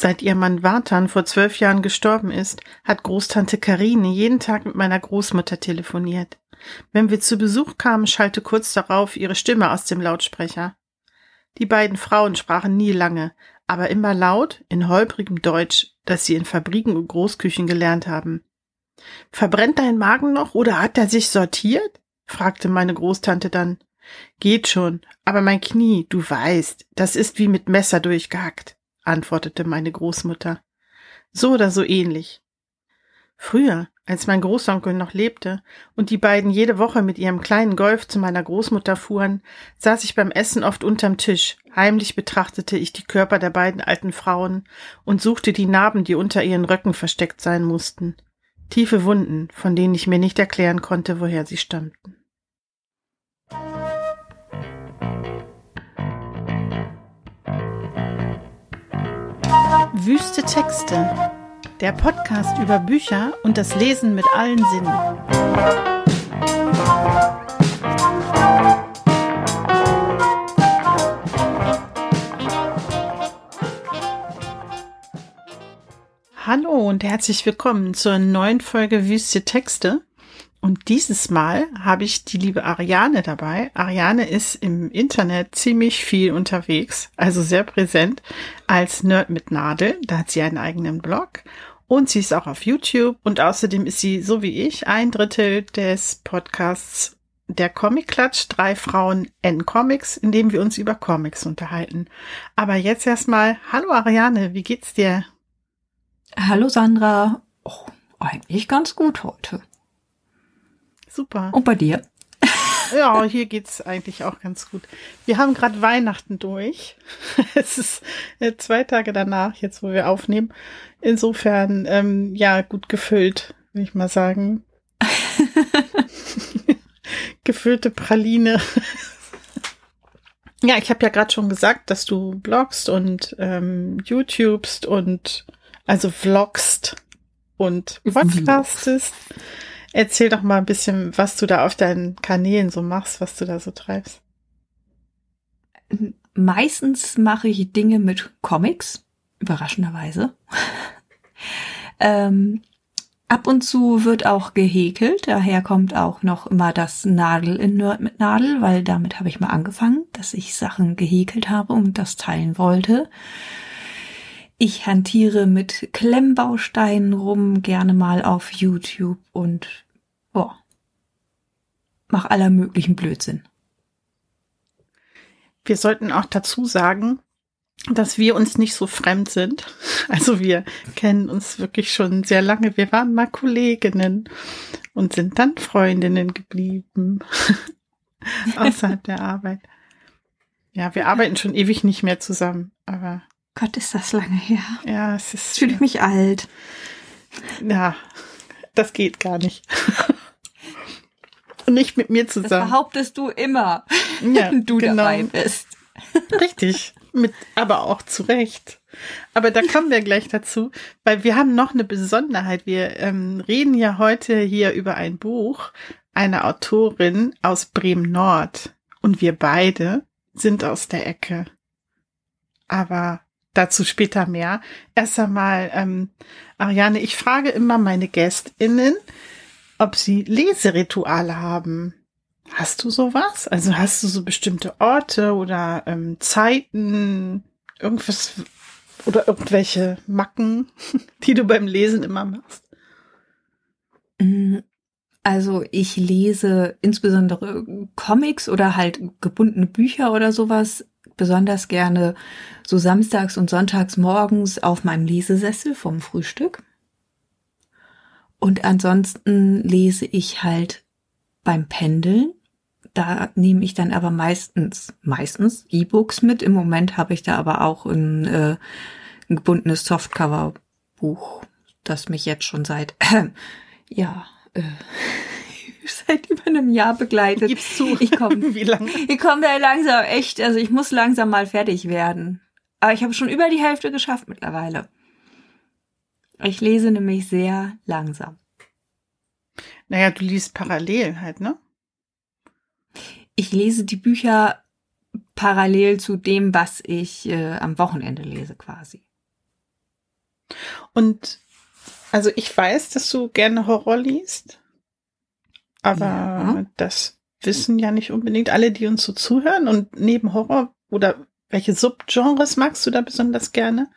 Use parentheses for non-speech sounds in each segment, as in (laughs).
Seit ihr Mann Vartan vor zwölf Jahren gestorben ist, hat Großtante Karine jeden Tag mit meiner Großmutter telefoniert. Wenn wir zu Besuch kamen, schallte kurz darauf ihre Stimme aus dem Lautsprecher. Die beiden Frauen sprachen nie lange, aber immer laut, in holprigem Deutsch, das sie in Fabriken und Großküchen gelernt haben. Verbrennt dein Magen noch oder hat er sich sortiert? fragte meine Großtante dann. Geht schon, aber mein Knie, du weißt, das ist wie mit Messer durchgehackt antwortete meine Großmutter. So oder so ähnlich. Früher, als mein Großonkel noch lebte und die beiden jede Woche mit ihrem kleinen Golf zu meiner Großmutter fuhren, saß ich beim Essen oft unterm Tisch. Heimlich betrachtete ich die Körper der beiden alten Frauen und suchte die Narben, die unter ihren Röcken versteckt sein mussten. Tiefe Wunden, von denen ich mir nicht erklären konnte, woher sie stammten. Wüste Texte. Der Podcast über Bücher und das Lesen mit allen Sinnen. Hallo und herzlich willkommen zur neuen Folge Wüste Texte. Und dieses Mal habe ich die liebe Ariane dabei. Ariane ist im Internet ziemlich viel unterwegs, also sehr präsent als Nerd mit Nadel. Da hat sie einen eigenen Blog und sie ist auch auf YouTube und außerdem ist sie, so wie ich, ein Drittel des Podcasts der Comic Klatsch, drei Frauen N Comics, in dem wir uns über Comics unterhalten. Aber jetzt erstmal, hallo Ariane, wie geht's dir? Hallo Sandra. Oh, eigentlich ganz gut heute. Super. Und bei dir? Ja, hier geht's eigentlich auch ganz gut. Wir haben gerade Weihnachten durch. (laughs) Es ist äh, zwei Tage danach, jetzt wo wir aufnehmen. Insofern, ähm, ja, gut gefüllt, würde ich mal sagen. (laughs) Gefüllte Praline. ja, ich habe ja gerade schon gesagt, dass du blogst und ähm, YouTubest und also vlogst und podcastest. Erzähl doch mal ein bisschen, was du da auf deinen Kanälen so machst, was du da so treibst. Meistens mache ich Dinge mit Comics, überraschenderweise. (laughs) ähm, ab und zu wird auch gehäkelt, daher kommt auch noch immer das Nadel in Nerd mit Nadel, weil damit habe ich mal angefangen, dass ich Sachen gehäkelt habe und das teilen wollte. Ich hantiere mit Klemmbausteinen rum, gerne mal auf YouTube und boah, mach aller möglichen Blödsinn. Wir sollten auch dazu sagen, dass wir uns nicht so fremd sind. (laughs) Also wir kennen uns wirklich schon sehr lange. Wir waren mal Kolleginnen und sind dann Freundinnen geblieben (laughs) außerhalb der Arbeit. Ja, wir arbeiten schon ewig nicht mehr zusammen, aber Gott, ist das lange her. Ja, es ist. Fühle ich mich alt. Ja, das geht gar nicht. Und (laughs) nicht mit mir zusammen. Das behauptest du immer, (laughs) ja, wenn du genau. dabei bist. (laughs) Richtig, mit, aber auch zu Recht. Aber da kommen wir gleich dazu, weil wir haben noch eine Besonderheit. Wir ähm, reden ja heute hier über ein Buch einer Autorin aus Bremen Nord. Und wir beide sind aus der Ecke. Aber Dazu später mehr. Erst einmal, ähm, Ariane, ich frage immer meine GästInnen, ob sie Leserituale haben. Hast du sowas? Also hast du so bestimmte Orte oder ähm, Zeiten, irgendwas oder irgendwelche Macken, (laughs) die du beim Lesen immer machst? Mm, also ich lese insbesondere Comics oder halt gebundene Bücher oder sowas besonders gerne so samstags und sonntags morgens auf meinem Lesesessel vom Frühstück. Und ansonsten lese ich halt beim Pendeln. Da nehme ich dann aber meistens, meistens E-Books mit. Im Moment habe ich da aber auch ein, äh, ein gebundenes Softcover-Buch, das mich jetzt schon seit, äh, (clears throat) ja, äh, seit über einem Jahr begleitet. Gib's zu. Ich komme, (laughs) wie lange? Ich komme da langsam echt, also ich muss langsam mal fertig werden. Aber ich habe schon über die Hälfte geschafft mittlerweile. Ich lese nämlich sehr langsam. Naja, du liest parallel halt, ne? Ich lese die Bücher parallel zu dem, was ich äh, am Wochenende lese quasi. Und also ich weiß, dass du gerne Horror liest, aber ja. das wissen ja nicht unbedingt alle, die uns so zuhören. Und neben Horror oder welche Subgenres magst du da besonders gerne?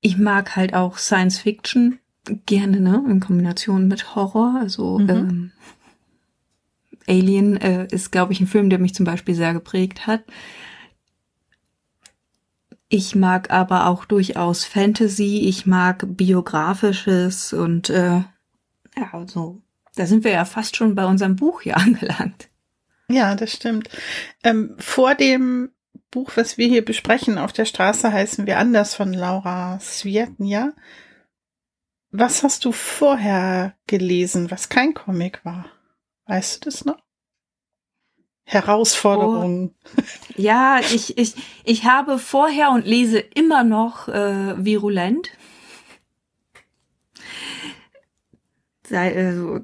Ich mag halt auch Science Fiction gerne, ne, in Kombination mit Horror. Also mhm. ähm, Alien äh, ist, glaube ich, ein Film, der mich zum Beispiel sehr geprägt hat. Ich mag aber auch durchaus Fantasy, ich mag biografisches und äh, ja, also da sind wir ja fast schon bei unserem Buch hier (laughs) angelangt. Ja, das stimmt. Ähm, vor dem Buch, was wir hier besprechen, auf der Straße heißen wir anders von Laura Svietnia. Was hast du vorher gelesen, was kein Comic war? Weißt du das noch? Herausforderungen. Oh. Ja, ich, ich, ich habe vorher und lese immer noch äh, virulent. Also,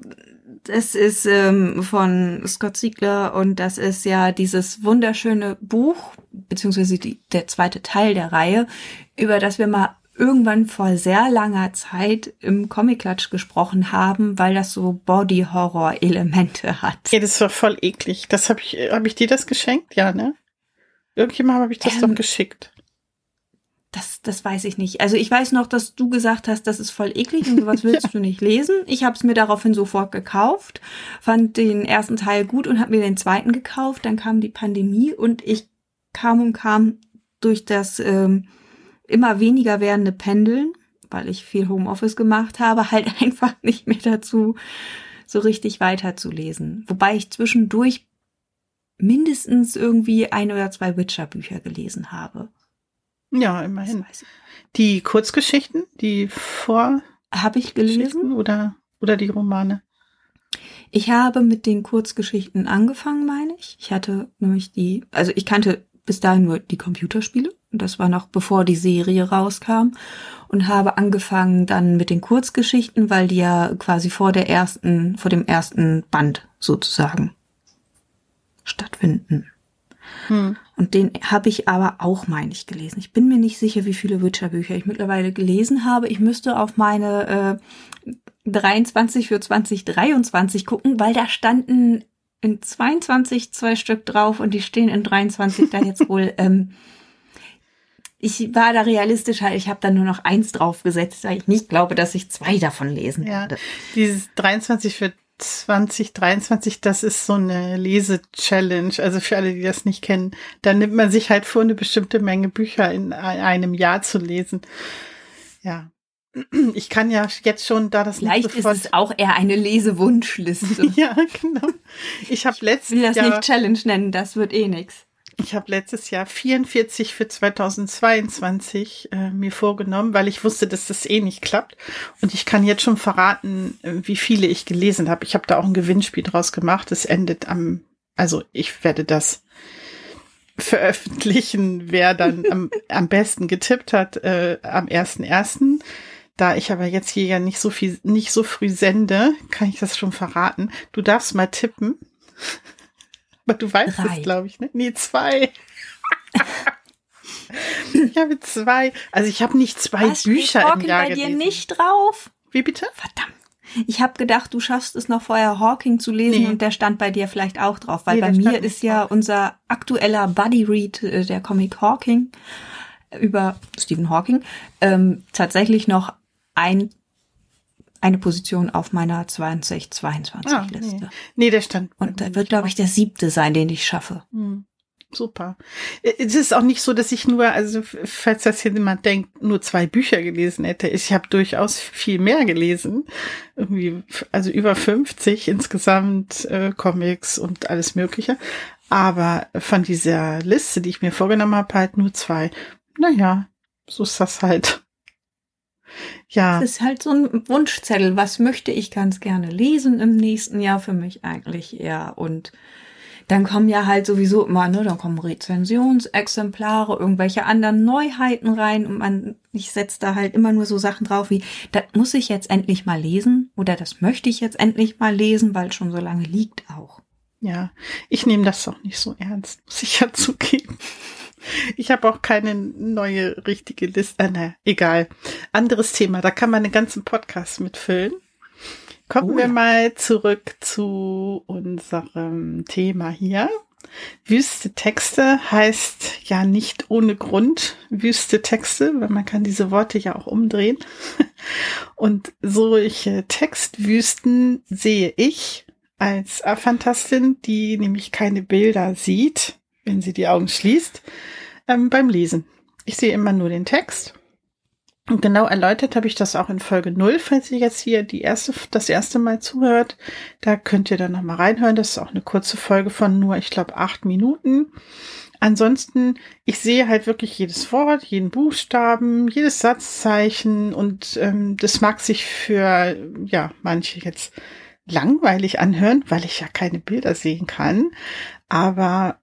das ist ähm, von Scott Siegler und das ist ja dieses wunderschöne Buch, beziehungsweise die, der zweite Teil der Reihe, über das wir mal irgendwann vor sehr langer Zeit im Comic-Klatsch gesprochen haben, weil das so Body-Horror-Elemente hat. Ja, das war voll eklig. Das habe ich, habe ich dir das geschenkt? Ja, ne? Irgendjemand habe ich das ähm, doch geschickt. Das, das weiß ich nicht. Also ich weiß noch, dass du gesagt hast, das ist voll eklig und sowas (laughs) willst ja. du nicht lesen. Ich habe es mir daraufhin sofort gekauft, fand den ersten Teil gut und habe mir den zweiten gekauft. Dann kam die Pandemie und ich kam und kam durch das ähm, immer weniger werdende Pendeln, weil ich viel Homeoffice gemacht habe, (laughs) halt einfach nicht mehr dazu, so richtig weiterzulesen. Wobei ich zwischendurch mindestens irgendwie ein oder zwei Witcher-Bücher gelesen habe. Ja, immerhin. Die Kurzgeschichten, die vor habe ich gelesen oder oder die Romane. Ich habe mit den Kurzgeschichten angefangen, meine ich. Ich hatte nämlich die, also ich kannte bis dahin nur die Computerspiele. Das war noch bevor die Serie rauskam und habe angefangen dann mit den Kurzgeschichten, weil die ja quasi vor der ersten, vor dem ersten Band sozusagen stattfinden. Hm. Und den habe ich aber auch, meine ich, gelesen. Ich bin mir nicht sicher, wie viele Witcher-Bücher ich mittlerweile gelesen habe. Ich müsste auf meine äh, 23 für 2023 gucken, weil da standen in 22 zwei Stück drauf und die stehen in 23 da jetzt wohl. (laughs) Ähm, ich war da realistischer, ich habe da nur noch eins draufgesetzt, weil ich nicht glaube, dass ich zwei davon lesen ja, werde. Dieses 23 für 2023, das ist so eine Lese-Challenge. Also für alle, die das nicht kennen, da nimmt man sich halt vor, eine bestimmte Menge Bücher in einem Jahr zu lesen. Ja. Ich kann ja jetzt schon da das Vielleicht ist es auch eher eine Lesewunschliste. (laughs) ja, genau. Ich habe letztes Jahr. Ich will das Jahr nicht Challenge nennen, das wird eh nix. Ich habe letztes Jahr 44 für 2022 äh, mir vorgenommen, weil ich wusste, dass das eh nicht klappt. Und ich kann jetzt schon verraten, äh, wie viele ich gelesen habe. Ich habe da auch ein Gewinnspiel draus gemacht. Es endet am, also ich werde das veröffentlichen, wer dann (laughs) am, am besten getippt hat äh, am 1.1. Da ich aber jetzt hier ja nicht so viel, nicht so früh sende, kann ich das schon verraten. Du darfst mal tippen. Aber du weißt Drei. es, glaube ich, ne? Nee, zwei. ich habe zwei. Also ich habe nicht zwei Was, Bücher im Jahr bei gelesen. dir nicht drauf? Wie bitte? Verdammt. Ich habe gedacht, du schaffst es noch vorher Hawking zu lesen nee. und der stand bei dir vielleicht auch drauf, weil nee, bei mir ist ja drauf. unser aktueller Buddy Read, äh, der Comic Hawking über Stephen Hawking, ähm, tatsächlich noch ein eine Position auf meiner 2022-Liste. Ah, nee. nee, der stand. Und da wird, glaube ich, der siebte sein, den ich schaffe. Hm. Super. Es ist auch nicht so, dass ich nur, also falls das hier jemand denkt, nur zwei Bücher gelesen hätte. Ich habe durchaus viel mehr gelesen. Irgendwie, also über 50 insgesamt äh, Comics und alles Mögliche. Aber von dieser Liste, die ich mir vorgenommen habe, halt nur zwei. Naja, so ist das halt. Ja. Es ist halt so ein Wunschzettel. Was möchte ich ganz gerne lesen im nächsten Jahr für mich eigentlich eher? Und dann kommen ja halt sowieso immer, ne, dann kommen Rezensionsexemplare, irgendwelche anderen Neuheiten rein und man, ich setze da halt immer nur so Sachen drauf wie, das muss ich jetzt endlich mal lesen oder das möchte ich jetzt endlich mal lesen, weil es schon so lange liegt auch. Ja, ich nehme das doch nicht so ernst, muss ich ja zugeben. Ich habe auch keine neue richtige Liste. Ah, naja, egal. Anderes Thema. Da kann man einen ganzen Podcast mitfüllen. Kommen oh, wir ja. mal zurück zu unserem Thema hier. Wüste Texte heißt ja nicht ohne Grund wüste Texte, weil man kann diese Worte ja auch umdrehen. (laughs) Und solche Textwüsten sehe ich als Phantastin, die nämlich keine Bilder sieht, wenn sie die Augen schließt, ähm, beim Lesen. Ich sehe immer nur den Text. Und genau erläutert habe ich das auch in Folge 0, falls ihr jetzt hier die erste, das erste Mal zuhört. Da könnt ihr dann nochmal reinhören. Das ist auch eine kurze Folge von nur, ich glaube, acht Minuten. Ansonsten, ich sehe halt wirklich jedes Wort, jeden Buchstaben, jedes Satzzeichen und ähm, das mag sich für ja manche jetzt langweilig anhören, weil ich ja keine Bilder sehen kann. Aber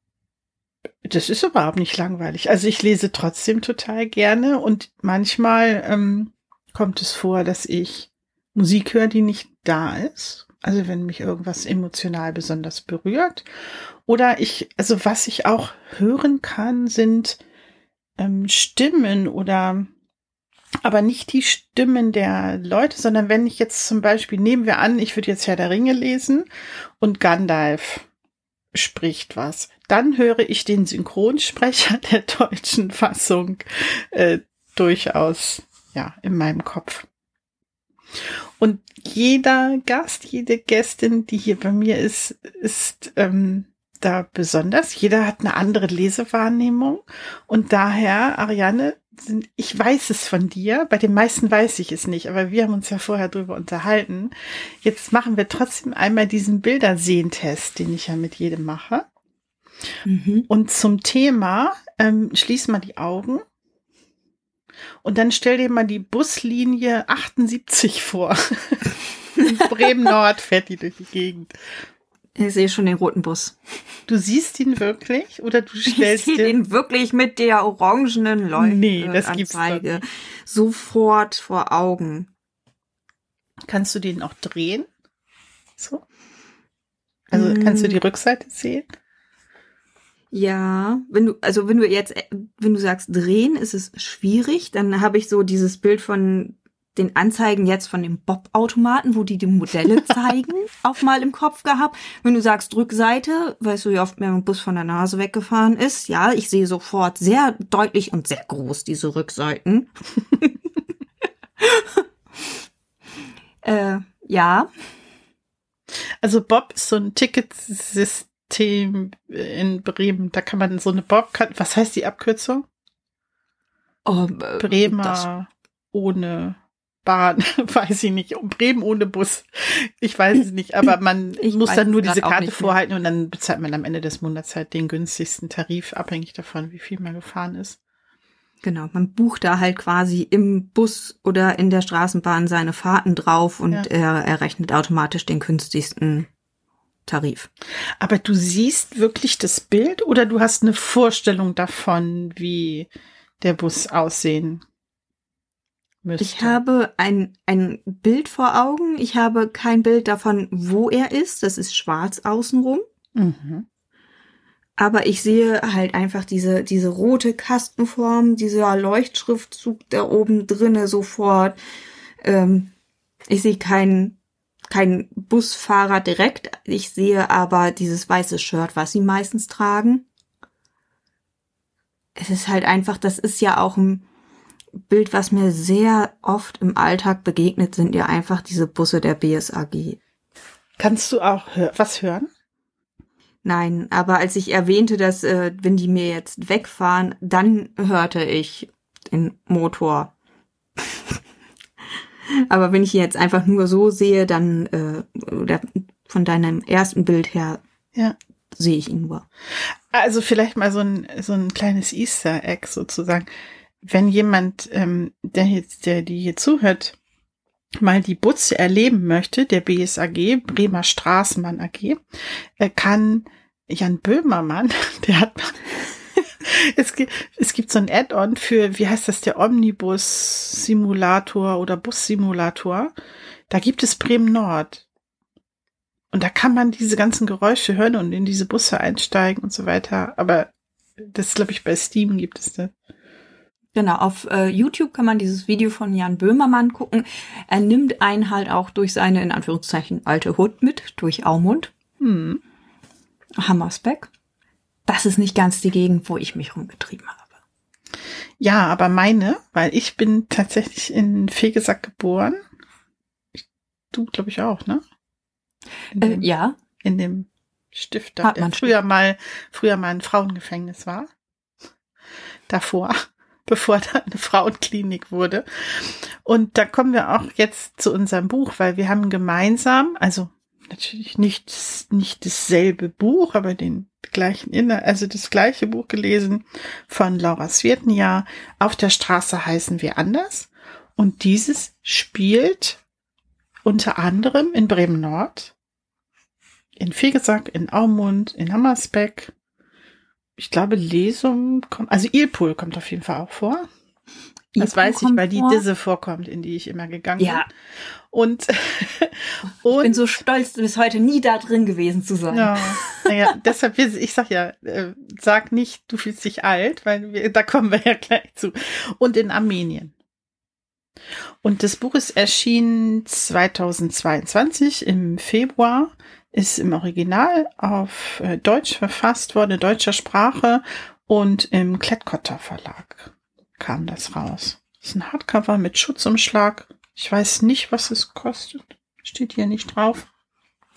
das ist überhaupt nicht langweilig. Also ich lese trotzdem total gerne und manchmal ähm, kommt es vor, dass ich Musik höre, die nicht da ist. Also wenn mich irgendwas emotional besonders berührt. Oder ich, also was ich auch hören kann, sind ähm, Stimmen oder aber nicht die Stimmen der Leute, sondern wenn ich jetzt zum Beispiel, nehmen wir an, ich würde jetzt Herr der Ringe lesen und Gandalf spricht was, dann höre ich den Synchronsprecher (laughs) der deutschen Fassung äh, durchaus ja in meinem Kopf. Und jeder Gast, jede Gästin, die hier bei mir ist, ist ähm, da besonders. Jeder hat eine andere Lesewahrnehmung. Und daher, Ariane, ich weiß es von dir. Bei den meisten weiß ich es nicht, aber wir haben uns ja vorher drüber unterhalten. Jetzt machen wir trotzdem einmal diesen Bildersehentest, den ich ja mit jedem mache. Mhm. Und zum Thema, ähm, schließ mal die Augen. Und dann stell dir mal die Buslinie 78 vor. (laughs) Bremen Nord fährt die durch die Gegend. Ich sehe schon den roten Bus. Du siehst ihn wirklich oder du stellst ich ihn wirklich mit der orangenen Leuchte nee, das gibt's Anzeige sofort vor Augen. Kannst du den auch drehen? So? Also mm. kannst du die Rückseite sehen? Ja, wenn du also wenn du jetzt wenn du sagst drehen, ist es schwierig, dann habe ich so dieses Bild von den Anzeigen jetzt von dem Bob-Automaten, wo die die Modelle (laughs) zeigen, auch mal im Kopf gehabt. Wenn du sagst Rückseite, weißt du, wie oft mir ein Bus von der Nase weggefahren ist. Ja, ich sehe sofort sehr deutlich und sehr groß diese Rückseiten. (laughs) äh, ja. Also Bob ist so ein Ticketsystem in Bremen. Da kann man so eine Bob, was heißt die Abkürzung? Oh, äh, Bremer ohne Bahn, (laughs) weiß ich nicht, Bremen ohne Bus. Ich weiß es nicht, aber man (laughs) ich muss dann nur diese Karte vorhalten und dann bezahlt man am Ende des Monats halt den günstigsten Tarif, abhängig davon, wie viel man gefahren ist. Genau, man bucht da halt quasi im Bus oder in der Straßenbahn seine Fahrten drauf und ja. er, er rechnet automatisch den günstigsten Tarif. Aber du siehst wirklich das Bild oder du hast eine Vorstellung davon, wie der Bus aussehen Müsste. Ich habe ein, ein Bild vor Augen. Ich habe kein Bild davon, wo er ist. Das ist schwarz außenrum. Mhm. Aber ich sehe halt einfach diese, diese rote Kastenform, dieser Leuchtschriftzug da oben drinne sofort. Ähm, ich sehe keinen kein Busfahrer direkt. Ich sehe aber dieses weiße Shirt, was sie meistens tragen. Es ist halt einfach, das ist ja auch ein, Bild, was mir sehr oft im Alltag begegnet, sind ja einfach diese Busse der BSAG. Kannst du auch was hören? Nein, aber als ich erwähnte, dass äh, wenn die mir jetzt wegfahren, dann hörte ich den Motor. (laughs) aber wenn ich ihn jetzt einfach nur so sehe, dann äh, oder von deinem ersten Bild her ja. sehe ich ihn nur. Also vielleicht mal so ein so ein kleines Easter Egg sozusagen wenn jemand, ähm, der jetzt, der die hier zuhört, mal die Butze erleben möchte, der BSAG, Bremer Straßenbahn AG, er kann Jan Böhmermann, (laughs) der hat (laughs) es gibt, es gibt so ein Add-on für, wie heißt das, der Omnibus-Simulator oder Bus-Simulator. Da gibt es Bremen Nord. Und da kann man diese ganzen Geräusche hören und in diese Busse einsteigen und so weiter. Aber Das glaube ich, bei Steam gibt es das. Genau, auf äh, YouTube kann man dieses Video von Jan Böhmermann gucken. Er nimmt einen halt auch durch seine, in Anführungszeichen, alte Hut mit, durch Aumund. Hm. Hammersbeck. Das ist nicht ganz die Gegend, wo ich mich rumgetrieben habe. Ja, aber meine, weil ich bin tatsächlich in Fegesack geboren. Du, glaube ich, auch, ne? Äh, ja. In dem Stift, der früher mal, früher mal ein Frauengefängnis war. Davor, (laughs) bevor da eine Frauenklinik wurde. Und da kommen wir auch jetzt zu unserem Buch, weil wir haben gemeinsam, also natürlich nicht, nicht dasselbe Buch, aber den gleichen Inhalt, also das gleiche Buch gelesen von Laura Svirtnia. Auf der Straße heißen wir anders. Und dieses spielt unter anderem in Bremen Nord, in Fegesack, in Aumund, in Hammersbeck. Ich glaube, Lesum kommt, also Ilpol kommt auf jeden Fall auch vor. Das weiß ich, weil die. Disse vorkommt, in die ich immer gegangen ja. bin. Und, und (laughs) ich bin so stolz, bis heute nie da drin gewesen zu sein. Ja, (laughs) naja, deshalb, ich sag ja, äh, sag nicht, du fühlst dich alt, weil wir, da kommen wir ja gleich zu. Und in Armenien. Und das Buch ist erschienen 2022 im Februar, ist im Original auf äh, Deutsch verfasst worden, in deutscher Sprache und im Klettkotter Verlag kam das raus. Das ist ein Hardcover mit Schutzumschlag. Ich weiß nicht, was es kostet. Steht hier nicht drauf.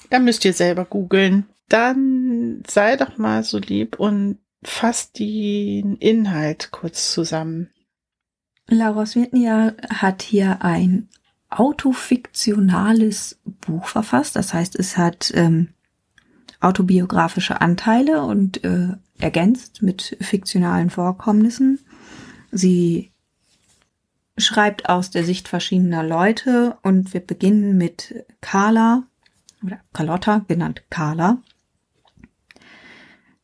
Da müsst ihr selber googeln. Dann sei doch mal so lieb und fasst den Inhalt kurz zusammen. Laura Svetnia hat hier ein autofiktionales Buch verfasst. Das heißt, es hat ähm, autobiografische Anteile und äh, ergänzt mit fiktionalen Vorkommnissen. Sie schreibt aus der Sicht verschiedener Leute und wir beginnen mit Carla oder Carlotta, genannt Carla,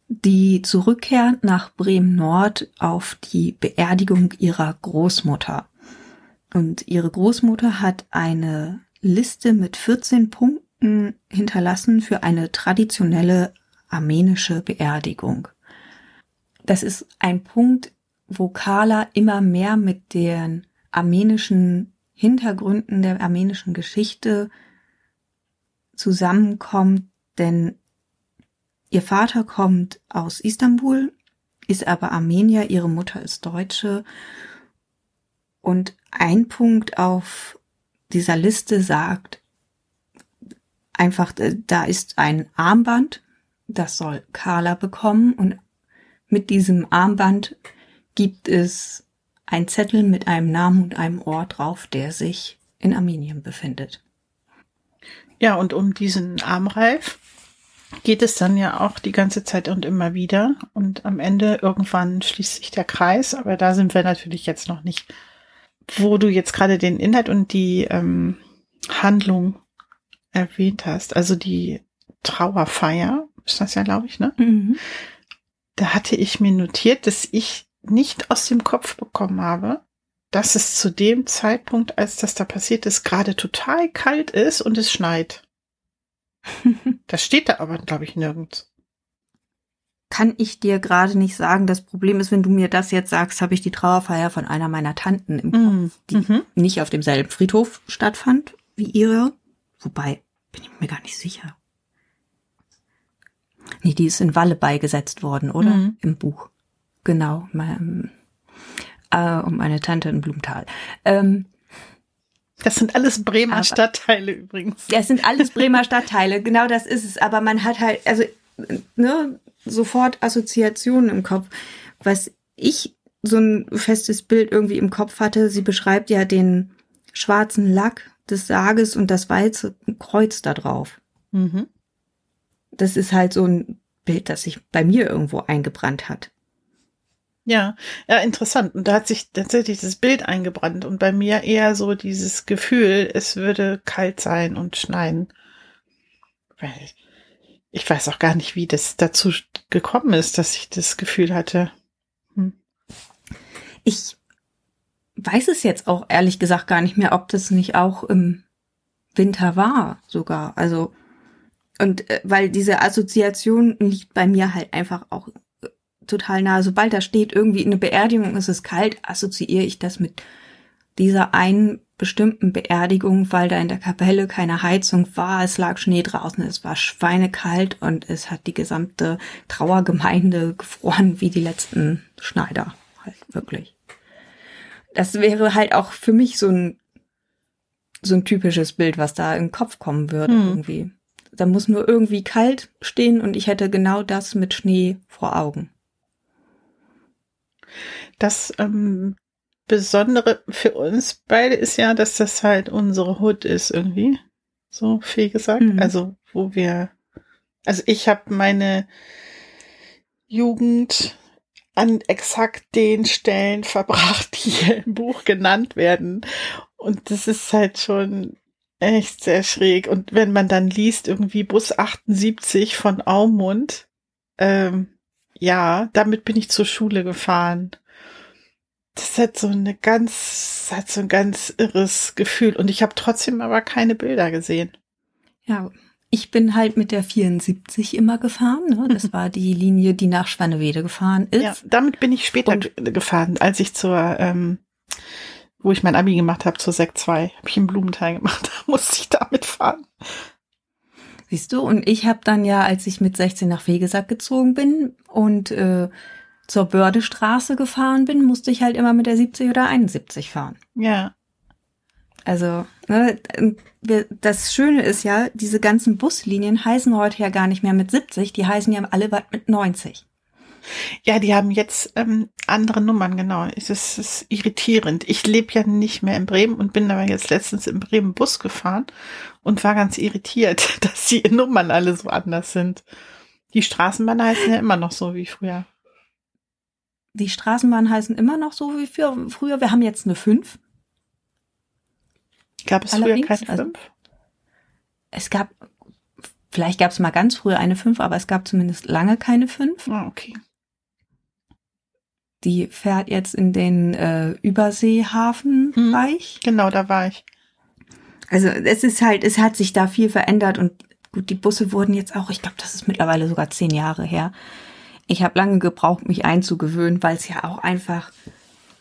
die zurückkehrt nach Bremen Nord auf die Beerdigung ihrer Großmutter. Und ihre Großmutter hat eine Liste mit 14 Punkten hinterlassen für eine traditionelle armenische Beerdigung. Das ist ein Punkt, wo Carla immer mehr mit den armenischen Hintergründen der armenischen Geschichte zusammenkommt, denn ihr Vater kommt aus Istanbul, ist aber Armenier, ihre Mutter ist Deutsche. Und ein Punkt auf dieser Liste sagt einfach, da ist ein Armband, das soll Carla bekommen. Und mit diesem Armband gibt es ein Zettel mit einem Namen und einem Ort drauf, der sich in Armenien befindet. Ja, und um diesen Armreif geht es dann ja auch die ganze Zeit und immer wieder. Und am Ende irgendwann schließt sich der Kreis, aber da sind wir natürlich jetzt noch nicht, wo du jetzt gerade den Inhalt und die ähm, Handlung erwähnt hast. Also die Trauerfeier, ist das ja, glaube ich, ne? Mhm. Da hatte ich mir notiert, dass ich nicht aus dem Kopf bekommen habe, dass es zu dem Zeitpunkt, als das da passiert ist, gerade total kalt ist und es schneit. (laughs) das steht da aber, glaube ich, nirgends. Kann ich dir gerade nicht sagen. Das Problem ist, wenn du mir das jetzt sagst, habe ich die Trauerfeier von einer meiner Tanten im Kopf, die mhm. nicht auf demselben Friedhof stattfand wie ihre. Wobei, bin ich mir gar nicht sicher. Nee, die ist in Walle beigesetzt worden, oder? Mhm. Im Buch. Genau, mein, äh, und meine Tante in Blumenthal. Ähm, das sind alles Bremer aber, Stadtteile übrigens. Das sind alles Bremer Stadtteile, genau das ist es. Aber man hat halt, also, ne, sofort Assoziationen im Kopf. Was ich so ein festes Bild irgendwie im Kopf hatte, sie beschreibt ja den schwarzen Lack des Sarges und das weiße Kreuz da drauf. Mhm. Das ist halt so ein Bild, das sich bei mir irgendwo eingebrannt hat. Ja, ja, interessant. Und da hat sich tatsächlich das Bild eingebrannt und bei mir eher so dieses Gefühl, es würde kalt sein und schneien. Weil ich weiß auch gar nicht, wie das dazu gekommen ist, dass ich das Gefühl hatte. Hm. Ich weiß es jetzt auch ehrlich gesagt gar nicht mehr, ob das nicht auch im Winter war sogar. Also und äh, weil diese Assoziation liegt bei mir halt einfach auch total nahe. Sobald da steht irgendwie eine Beerdigung, ist es kalt, assoziiere ich das mit dieser einen bestimmten Beerdigung, weil da in der Kapelle keine Heizung war, es lag Schnee draußen, es war schweinekalt und es hat die gesamte Trauergemeinde (laughs) gefroren wie die letzten Schneider. Halt wirklich. Das wäre halt auch für mich so ein so ein typisches Bild, was da im Kopf kommen würde hm. irgendwie. Da muss nur irgendwie kalt stehen und ich hätte genau das mit Schnee vor Augen. Das ähm, Besondere für uns beide ist ja, dass das halt unsere Hut ist irgendwie. So viel gesagt. Mhm. Also, wo wir, also ich habe meine Jugend an exakt den Stellen (laughs) verbracht, die hier im Buch genannt werden. Und das ist halt schon echt sehr schräg. Und wenn man dann liest, irgendwie Bus 78 von Aumund, ähm, ja, damit bin ich zur Schule gefahren. Das hat so eine ganz, hat so ein ganz irres Gefühl. Und ich habe trotzdem aber keine Bilder gesehen. Ja, ich bin halt mit der 74 immer gefahren. Ne? Das (laughs) war die Linie, die nach Schwannewede gefahren ist. Ja, damit bin ich später Und, gefahren, als ich zur, ähm, wo ich mein Abi gemacht habe, zur Sekt 2, habe ich im Blumenthal gemacht. (laughs) Da musste ich damit fahren. Siehst du, und ich habe dann ja, als ich mit 16 nach Wegesack gezogen bin und äh, zur Bördestraße gefahren bin, musste ich halt immer mit der 70 oder 71 fahren. Ja. Also, ne, das Schöne ist ja, diese ganzen Buslinien heißen heute ja gar nicht mehr mit 70, die heißen ja alle mit 90. Ja, die haben jetzt ähm, andere Nummern, genau. Es ist, es ist irritierend. Ich lebe ja nicht mehr in Bremen und bin aber jetzt letztens in Bremen Bus gefahren und war ganz irritiert, (laughs) dass die Nummern alle so anders sind. Die Straßenbahnen heißen ja immer noch so wie früher. Die Straßenbahnen heißen immer noch so wie früher. Wir haben jetzt eine 5. Gab es Allerdings, früher keine 5? Also, es gab, vielleicht gab es mal ganz früher eine 5, aber es gab zumindest lange keine 5. Ah, okay. Die fährt jetzt in den äh, Überseehafenbereich. Hm, genau, da war ich. Also es ist halt, es hat sich da viel verändert und gut, die Busse wurden jetzt auch, ich glaube, das ist mittlerweile sogar zehn Jahre her. Ich habe lange gebraucht, mich einzugewöhnen, weil es ja auch einfach,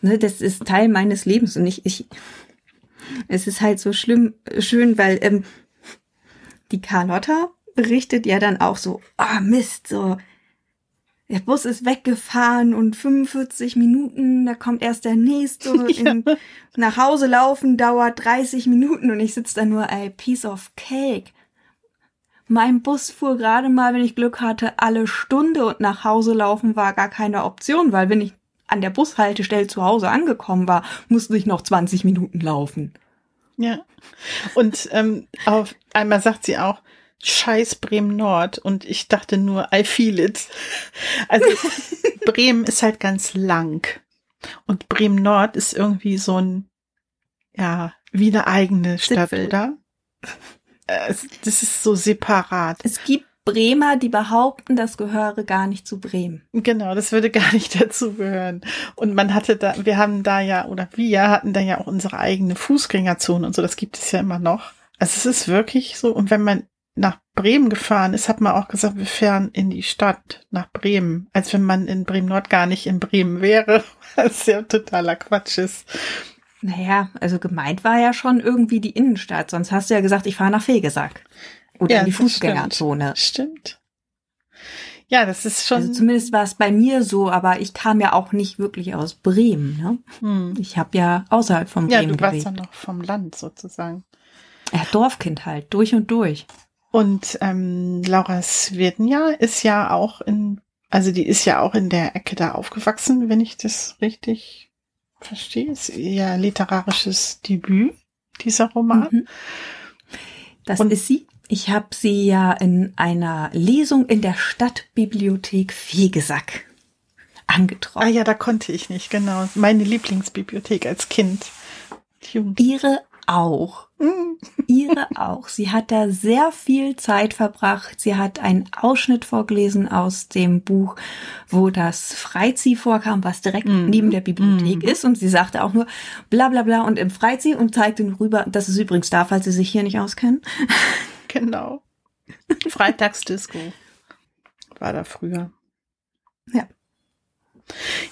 ne, das ist Teil meines Lebens und ich, ich, es ist halt so schlimm, schön, weil ähm, die Carlotta berichtet ja dann auch so, ah oh Mist, so der Bus ist weggefahren und 45 Minuten, da kommt erst der nächste. (laughs) In, nach Hause laufen dauert 30 Minuten und ich sitze da nur, ey, piece of cake. Mein Bus fuhr gerade mal, wenn ich Glück hatte, alle Stunde und nach Hause laufen war gar keine Option, weil wenn ich an der Bushaltestelle zu Hause angekommen war, musste ich noch 20 Minuten laufen. Ja. Und ähm, auf einmal sagt sie auch, Scheiß Bremen Nord und ich dachte nur, I feel it. Also (laughs) Bremen ist halt ganz lang und Bremen Nord ist irgendwie so ein, ja, wie eine eigene Stadt, Zipfel. oder? Äh, das ist so separat. Es gibt Bremer, die behaupten, das gehöre gar nicht zu Bremen. Genau, das würde gar nicht (laughs) dazu gehören. Und man hatte da, wir haben da ja, oder wir hatten da ja auch unsere eigene Fußgängerzone und so, das gibt es ja immer noch. Also es ist wirklich so, und wenn man nach Bremen gefahren ist, hat man auch gesagt, wir fahren in die Stadt nach Bremen, als wenn man in Bremen Nord gar nicht in Bremen wäre, (laughs) was ja totaler Quatsch ist. Naja, also gemeint war ja schon irgendwie die Innenstadt, sonst hast du ja gesagt, ich fahre nach Fegesack. Oder ja, in die Fußgängerzone. Stimmt. stimmt. Ja, das ist schon. Also zumindest war es bei mir so, aber ich kam ja auch nicht wirklich aus Bremen. Ne? Hm. Ich habe ja außerhalb von Bremen Ja, du warst ja noch vom Land sozusagen. Ja, Dorfkind halt, durch und durch. Und ähm, Laura Svirdenja ist ja auch in, also die ist ja auch in der Ecke da aufgewachsen, wenn ich das richtig verstehe. Ist ihr literarisches Debüt, dieser Roman. Mhm. Das Und ist sie. Ich habe sie ja in einer Lesung in der Stadtbibliothek Fegesack angetroffen. Ah ja, da konnte ich nicht, genau. Meine Lieblingsbibliothek als Kind. Ihre auch. (laughs) Ihre auch. Sie hat da sehr viel Zeit verbracht. Sie hat einen Ausschnitt vorgelesen aus dem Buch, wo das Freizieh vorkam, was direkt mm. neben der Bibliothek mm. ist. Und sie sagte auch nur bla bla bla und im Freizieh und zeigte rüber, das ist übrigens da, falls Sie sich hier nicht auskennen. (laughs) Genau. Freitagsdisco war da früher. Ja.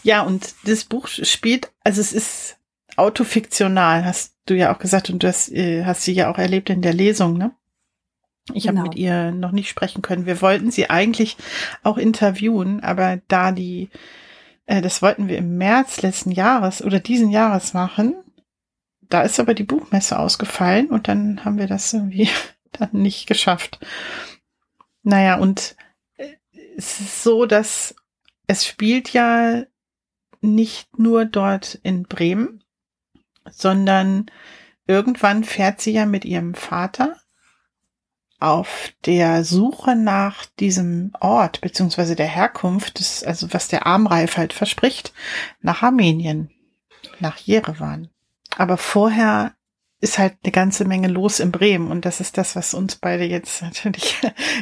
Ja, und das Buch spielt, also es ist autofiktional, hast du ja auch gesagt, und du hast, äh, hast sie ja auch erlebt in der Lesung, ne? Ich genau. habe mit ihr noch nicht sprechen können. Wir wollten sie eigentlich auch interviewen, aber da die, äh, das wollten wir im März letzten Jahres oder diesen Jahres machen, da ist aber die Buchmesse ausgefallen und dann haben wir das irgendwie (laughs) dann nicht geschafft. Naja, und äh, es ist so, dass es spielt ja nicht nur dort in Bremen, sondern irgendwann fährt sie ja mit ihrem Vater auf der Suche nach diesem Ort beziehungsweise der Herkunft, des, also was der Armreif halt verspricht, nach Armenien, nach Jerewan. Aber vorher ist halt eine ganze Menge los in Bremen und das ist das, was uns beide jetzt (laughs) natürlich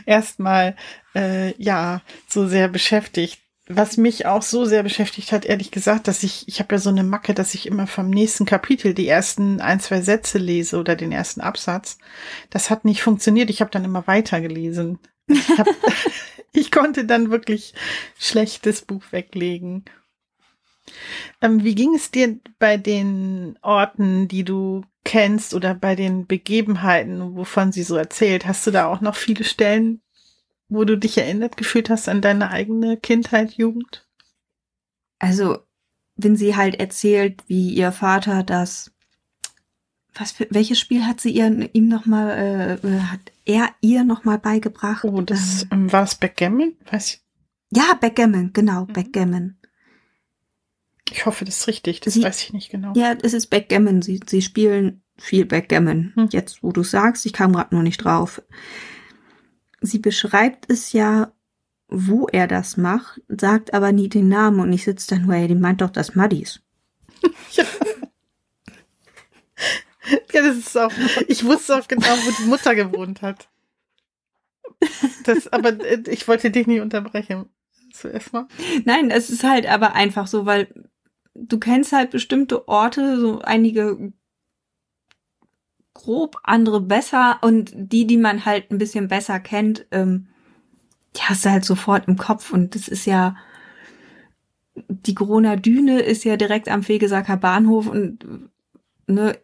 erstmal äh, ja so sehr beschäftigt was mich auch so sehr beschäftigt hat, ehrlich gesagt, dass ich, ich habe ja so eine Macke, dass ich immer vom nächsten Kapitel die ersten ein, zwei Sätze lese oder den ersten Absatz. Das hat nicht funktioniert. Ich habe dann immer weitergelesen. Ich, hab, (laughs) ich konnte dann wirklich schlechtes Buch weglegen. Ähm, wie ging es dir bei den Orten, die du kennst oder bei den Begebenheiten, wovon sie so erzählt? Hast du da auch noch viele Stellen, wo du dich erinnert gefühlt hast an deine eigene Kindheit, Jugend? Also, wenn sie halt erzählt, wie ihr Vater das, was für, welches Spiel hat sie ihr, ihm nochmal, äh, hat er ihr nochmal beigebracht? Oh, das, ähm, ähm war das Backgammon? Weiß ich. Ja, Backgammon, genau, mhm. Backgammon. Ich hoffe, das ist richtig, das sie, weiß ich nicht genau. Ja, es ist Backgammon, sie, sie spielen viel Backgammon. Hm. Jetzt, wo du sagst, ich kam gerade noch nicht drauf sie beschreibt es ja, wo er das macht, sagt aber nie den Namen und ich sitze dann nur, ey, die meint doch das Muddys. ja. ja, das ist auch, ich wusste auch genau, wo die Mutter gewohnt hat. Das, aber äh, ich wollte dich nicht unterbrechen. Zuerst mal. Nein, es ist halt aber einfach so, weil du kennst halt bestimmte Orte, so einige grob, andere besser und die, die man halt ein bisschen besser kennt, ähm, die hast du halt sofort im Kopf und das ist ja die Corona Düne ist ja direkt am Fegesacker Bahnhof und ne,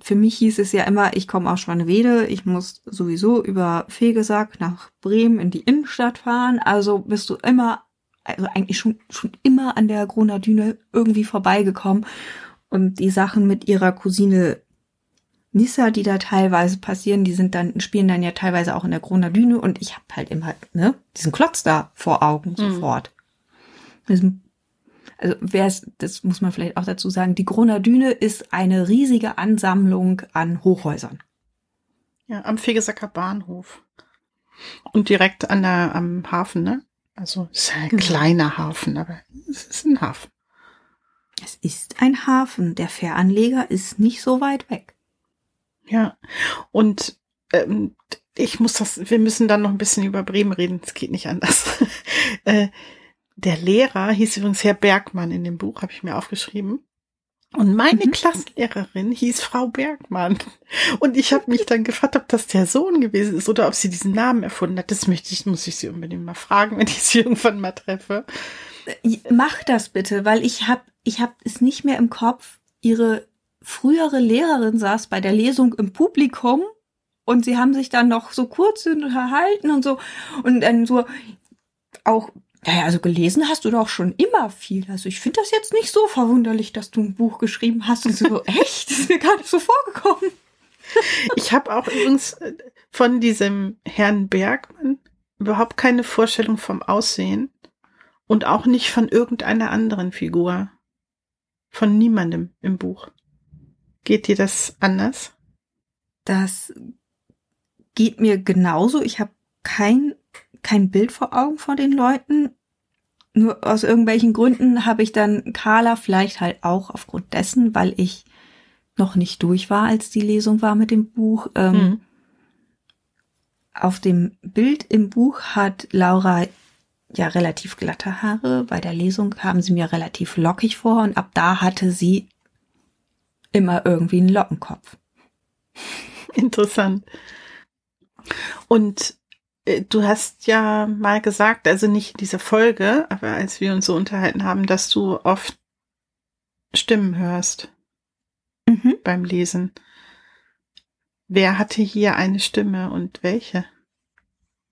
für mich hieß es ja immer, ich komme aus Schwanewede, ich muss sowieso über Fegesack nach Bremen in die Innenstadt fahren, also bist du immer, also eigentlich schon, schon immer an der Corona Düne irgendwie vorbeigekommen und die Sachen mit ihrer Cousine Nissa, die da teilweise passieren, die sind dann, spielen dann ja teilweise auch in der Grona Düne und ich habe halt immer, ne, diesen Klotz da vor Augen mhm. sofort. Also wer es, das muss man vielleicht auch dazu sagen, die Grona Düne ist eine riesige Ansammlung an Hochhäusern. Ja, am Fegesacker Bahnhof. Und direkt an der, am Hafen, ne? Also es ist ein genau. kleiner Hafen, aber es ist ein Hafen. Es ist ein Hafen. Der Fähranleger ist nicht so weit weg. Ja, und ähm, ich muss das, wir müssen dann noch ein bisschen über Bremen reden, es geht nicht anders. (laughs) äh, der Lehrer hieß übrigens Herr Bergmann in dem Buch, habe ich mir aufgeschrieben. Und meine mhm. Klassenlehrerin hieß Frau Bergmann. Und ich habe mich dann gefragt, ob das der Sohn gewesen ist oder ob sie diesen Namen erfunden hat. Das möchte ich, muss ich sie unbedingt mal fragen, (laughs) wenn ich sie irgendwann mal treffe. Äh, mach das bitte, weil ich habe ich hab es nicht mehr im Kopf. Ihre frühere Lehrerin saß bei der Lesung im Publikum und sie haben sich dann noch so kurz unterhalten und so und dann so auch naja, also gelesen hast du doch schon immer viel. Also ich finde das jetzt nicht so verwunderlich, dass du ein Buch geschrieben hast und so, (laughs) echt? Das ist mir gar nicht so vorgekommen. Ich habe auch übrigens äh, von diesem Herrn Bergmann überhaupt keine Vorstellung vom Aussehen und auch nicht von irgendeiner anderen Figur. Von niemandem im Buch. Geht dir das anders? Das geht mir genauso. Ich habe kein, kein Bild vor Augen von den Leuten. Nur aus irgendwelchen Gründen habe ich dann Carla vielleicht halt auch aufgrund dessen, weil ich noch nicht durch war, als die Lesung war mit dem Buch. Ähm, mhm. Auf dem Bild im Buch hat Laura ja relativ glatte Haare. Bei der Lesung kamen sie mir relativ lockig vor und ab da hatte sie immer irgendwie einen Lockenkopf. Interessant. Und Äh, du hast ja mal gesagt, also nicht in dieser Folge, aber als wir uns so unterhalten haben, dass du oft Stimmen hörst mhm. beim Lesen. Wer hatte hier eine Stimme und welche?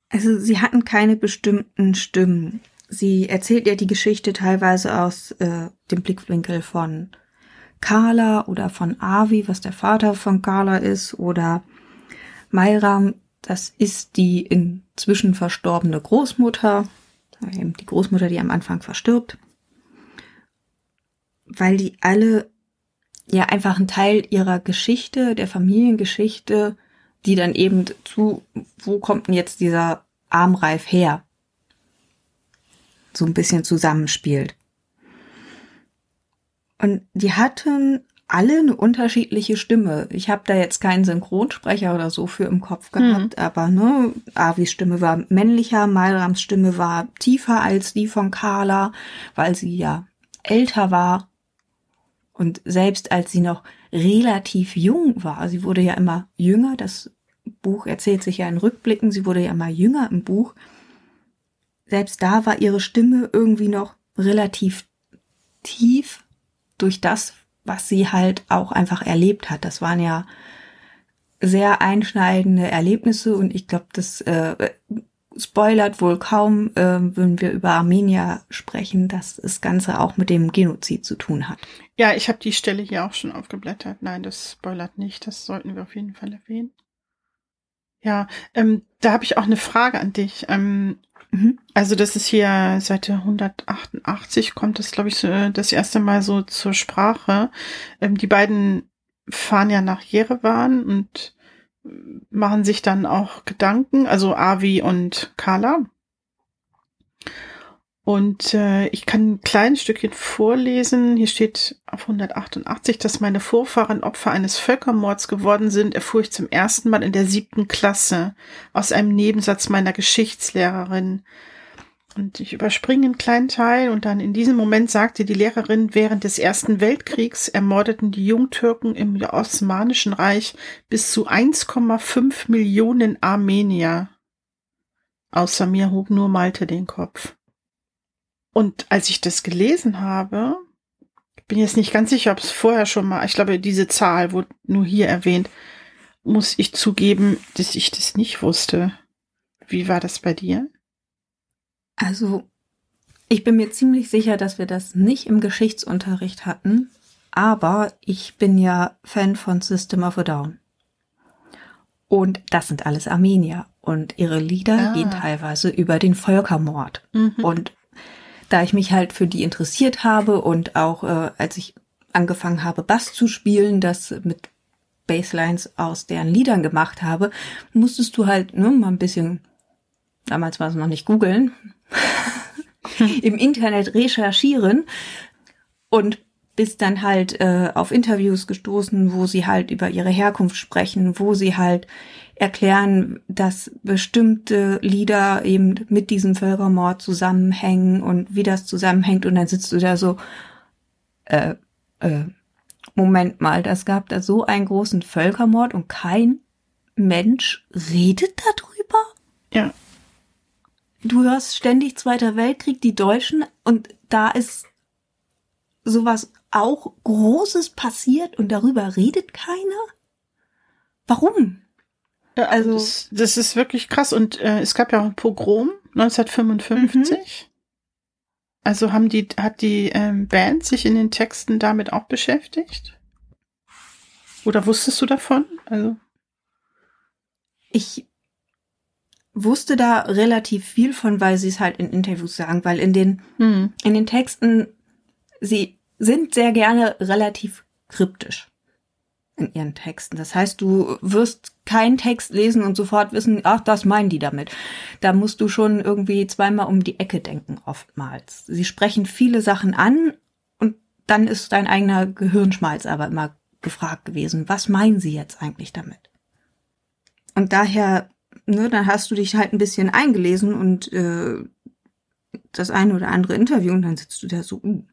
Also sie hatten keine bestimmten Stimmen. Sie erzählt ja die Geschichte teilweise aus äh, dem Blickwinkel von Carla oder von Avi, was der Vater von Carla ist, oder Mayram, das ist die inzwischen verstorbene Großmutter, die Großmutter, die am Anfang verstirbt, weil die alle ja einfach ein Teil ihrer Geschichte, der Familiengeschichte, die dann eben zu, wo kommt denn jetzt dieser Armreif her? So ein bisschen zusammenspielt. Und die hatten alle eine unterschiedliche Stimme. Ich habe da jetzt keinen Synchronsprecher oder so für im Kopf gehabt, mhm. aber ne, Avis Stimme war männlicher, Malrams Stimme war tiefer als die von Carla, weil sie ja älter war. Und selbst als sie noch relativ jung war, sie wurde ja immer jünger, das Buch erzählt sich ja in Rückblicken, sie wurde ja immer jünger im Buch, selbst da war ihre Stimme irgendwie noch relativ tief durch das, was sie halt auch einfach erlebt hat. Das waren ja sehr einschneidende Erlebnisse und ich glaube, das äh, spoilert wohl kaum, äh, wenn wir über Armenier sprechen, dass das Ganze auch mit dem Genozid zu tun hat. Ja, ich habe die Stelle hier auch schon aufgeblättert. Nein, das spoilert nicht. Das sollten wir auf jeden Fall erwähnen. Ja, ähm, da habe ich auch eine Frage an dich. Ähm. Also das ist hier Seite 188 kommt das, glaube ich, so, das erste Mal so zur Sprache. Ähm, die beiden fahren ja nach Jerewan und machen sich dann auch Gedanken, also Avi und Carla. Und äh, ich kann ein kleines Stückchen vorlesen. Hier steht auf 188, dass meine Vorfahren Opfer eines Völkermords geworden sind, erfuhr ich zum ersten Mal in der siebten Klasse aus einem Nebensatz meiner Geschichtslehrerin. Und ich überspringe einen kleinen Teil und dann in diesem Moment sagte die Lehrerin, während des Ersten Weltkriegs ermordeten die Jungtürken im Osmanischen Reich bis zu 1,5 Millionen Armenier. Außer mir hob nur Malte den Kopf. Und als ich das gelesen habe, bin jetzt nicht ganz sicher, ob es vorher schon mal, ich glaube, diese Zahl wurde nur hier erwähnt, muss ich zugeben, dass ich das nicht wusste. Wie war das bei dir? Also, ich bin mir ziemlich sicher, dass wir das nicht im Geschichtsunterricht hatten, aber ich bin ja Fan von System of a Down. Und das sind alles Armenier. Und ihre Lieder ah. gehen teilweise über den Völkermord. Mhm. Und da ich mich halt für die interessiert habe und auch äh, als ich angefangen habe, Bass zu spielen, das mit Basslines aus deren Liedern gemacht habe, musstest du halt ne, mal ein bisschen, damals war es noch nicht googeln, (laughs) im Internet recherchieren und bist dann halt äh, auf Interviews gestoßen, wo sie halt über ihre Herkunft sprechen, wo sie halt erklären, dass bestimmte Lieder eben mit diesem Völkermord zusammenhängen und wie das zusammenhängt und dann sitzt du da so, äh, äh, Moment mal, das gab da so einen großen Völkermord und kein Mensch redet darüber? Ja. Du hörst ständig Zweiter Weltkrieg, die Deutschen und da ist sowas auch Großes passiert und darüber redet keiner? Warum? Also das, das, ist wirklich krass. Und äh, es gab ja auch ein Pogrom 1955. Mhm. Also haben die, hat die ähm, Band sich in den Texten damit auch beschäftigt? Oder wusstest du davon? Also ich wusste da relativ viel von, weil sie es halt in Interviews sagen, weil in den mhm. in den Texten sie sind sehr gerne relativ kryptisch in ihren Texten. Das heißt, du wirst keinen Text lesen und sofort wissen, ach, das meinen die damit. Da musst du schon irgendwie zweimal um die Ecke denken, oftmals. Sie sprechen viele Sachen an und dann ist dein eigener Gehirnschmalz aber immer gefragt gewesen, was meinen sie jetzt eigentlich damit? Und daher, ne, dann hast du dich halt ein bisschen eingelesen und äh, das eine oder andere Interview und dann sitzt du da so, uh,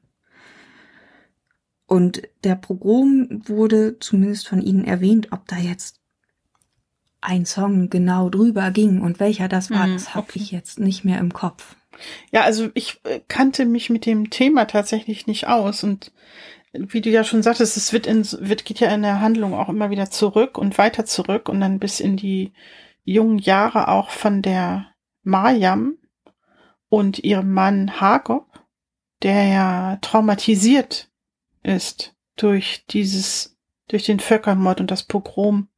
und der Pogrom wurde zumindest von ihnen erwähnt, ob da jetzt ein Song genau drüber ging und welcher das war, mm, das habe okay. ich jetzt nicht mehr im Kopf. Ja, also ich äh, kannte mich mit dem Thema tatsächlich nicht aus und wie du ja schon sagtest, es wird in, wird, geht ja in der Handlung auch immer wieder zurück und weiter zurück und dann bis in die jungen Jahre auch von der Mariam und ihrem Mann Hagob, der ja traumatisiert ist durch dieses, durch den Völkermord und das Pogrom.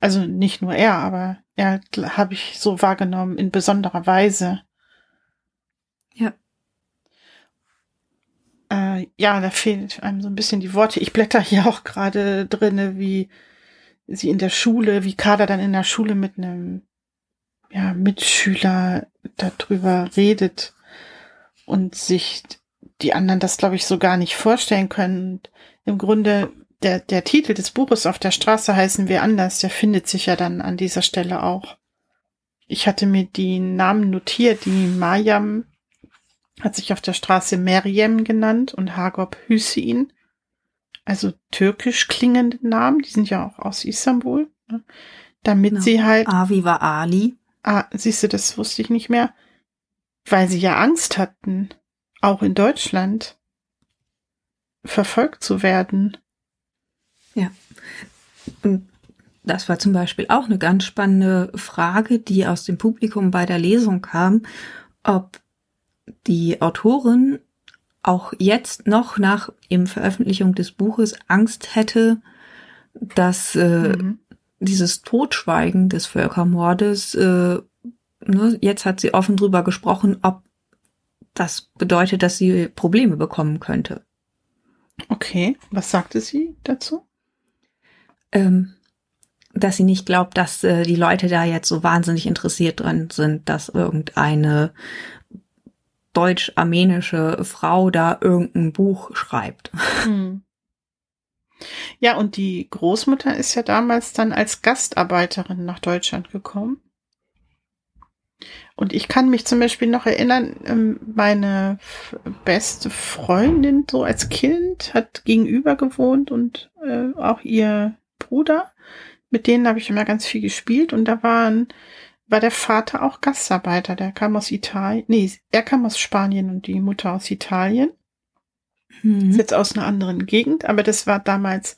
Also nicht nur er, aber er habe ich so wahrgenommen in besonderer Weise. Ja. Äh, ja, da fehlt einem so ein bisschen die Worte. Ich blätter hier auch gerade drinne, wie sie in der Schule, wie Kader dann in der Schule mit einem ja, Mitschüler darüber redet und sich die anderen das, glaube ich, so gar nicht vorstellen können. Im Grunde, der, der Titel des Buches auf der Straße heißen wir anders, der findet sich ja dann an dieser Stelle auch. Ich hatte mir die Namen notiert, die Mayam hat sich auf der Straße Meryem genannt und Hagop Hüseyin. Also türkisch klingende Namen, die sind ja auch aus Istanbul. Ne? Damit genau. sie halt. Avi war Ali. Ah, siehst du, das wusste ich nicht mehr. Weil sie ja Angst hatten, auch in Deutschland verfolgt zu werden. Ja. Und das war zum Beispiel auch eine ganz spannende Frage, die aus dem Publikum bei der Lesung kam, ob die Autorin auch jetzt noch nach eben Veröffentlichung des Buches Angst hätte, dass äh, mhm. dieses Totschweigen des Völkermordes, äh, ne, jetzt hat sie offen drüber gesprochen, ob das bedeutet, dass sie Probleme bekommen könnte. Okay, was sagte sie dazu? Ähm, dass sie nicht glaubt, dass äh, die Leute da jetzt so wahnsinnig interessiert dran sind, dass irgendeine deutsch-armenische Frau da irgendein Buch schreibt. Hm. Ja, und die Großmutter ist ja damals dann als Gastarbeiterin nach Deutschland gekommen. Und ich kann mich zum Beispiel noch erinnern, ähm, meine beste Freundin so als Kind hat gegenüber gewohnt und äh, auch ihr Bruder. Mit denen habe ich immer ganz viel gespielt und da waren war der Vater auch Gastarbeiter. Der kam aus Italien. Nee, er kam aus Spanien und die Mutter aus Italien. Mhm. Ist jetzt aus einer anderen Gegend, aber das war damals